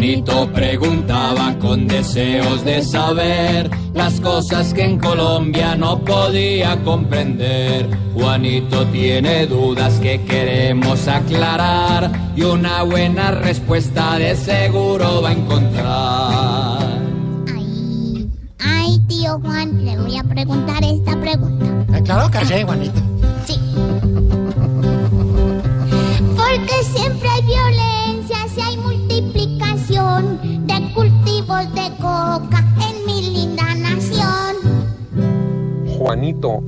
Juanito preguntaba con deseos de saber las cosas que en Colombia no podía comprender. Juanito tiene dudas que queremos aclarar y una buena respuesta de seguro va a encontrar. Ay, ay, tío Juan, le voy a preguntar esta pregunta. Eh, Claro que sí, Juanito. Sí.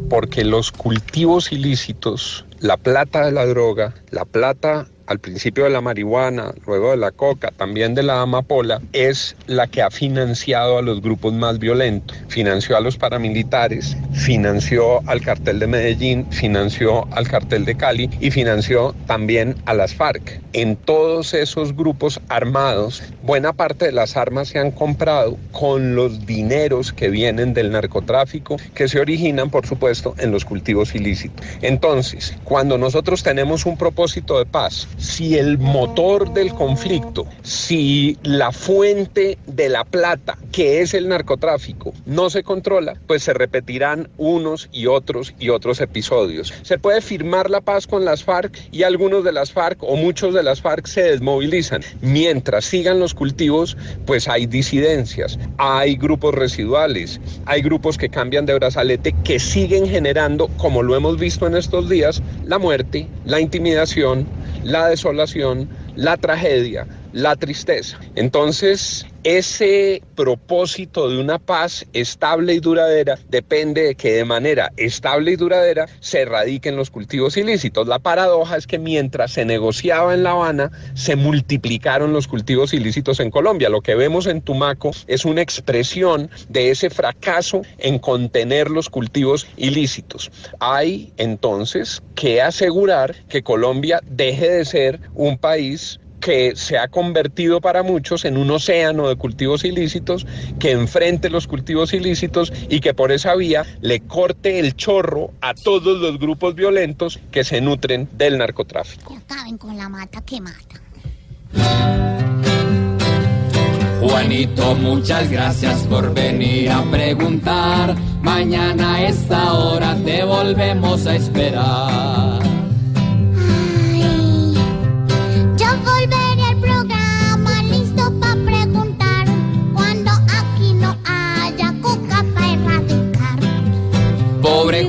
Porque los cultivos ilícitos, la plata de la droga, la plata al principio de la marihuana, luego de la coca, también de la amapola, es la que ha financiado a los grupos más violentos. Financió a los paramilitares, financió al cartel de Medellín, financió al cartel de Cali y financió también a las FARC. En todos esos grupos armados, buena parte de las armas se han comprado con los dineros que vienen del narcotráfico, que se originan, por supuesto, en los cultivos ilícitos. Entonces, cuando nosotros tenemos un propósito de paz, si el motor del conflicto, si la fuente de la plata, que es el narcotráfico, no se controla, pues se repetirán unos y otros y otros episodios. Se puede firmar la paz con las FARC y algunos de las FARC o muchos de las FARC se desmovilizan. Mientras sigan los cultivos, pues hay disidencias, hay grupos residuales, hay grupos que cambian de brazalete que siguen generando, como lo hemos visto en estos días, la muerte, la intimidación, la desolación, la tragedia, la tristeza. Entonces, ese propósito de una paz estable y duradera depende de que de manera estable y duradera se erradiquen los cultivos ilícitos. La paradoja es que mientras se negociaba en La Habana, se multiplicaron los cultivos ilícitos en Colombia. Lo que vemos en Tumaco es una expresión de ese fracaso en contener los cultivos ilícitos. Hay entonces que asegurar que Colombia deje de ser un país que se ha convertido para muchos en un océano de cultivos ilícitos, que enfrente los cultivos ilícitos y que por esa vía le corte el chorro a todos los grupos violentos que se nutren del narcotráfico. Que acaben con la mata que mata. Juanito, muchas gracias por venir a preguntar. Mañana a esta hora te volvemos a esperar.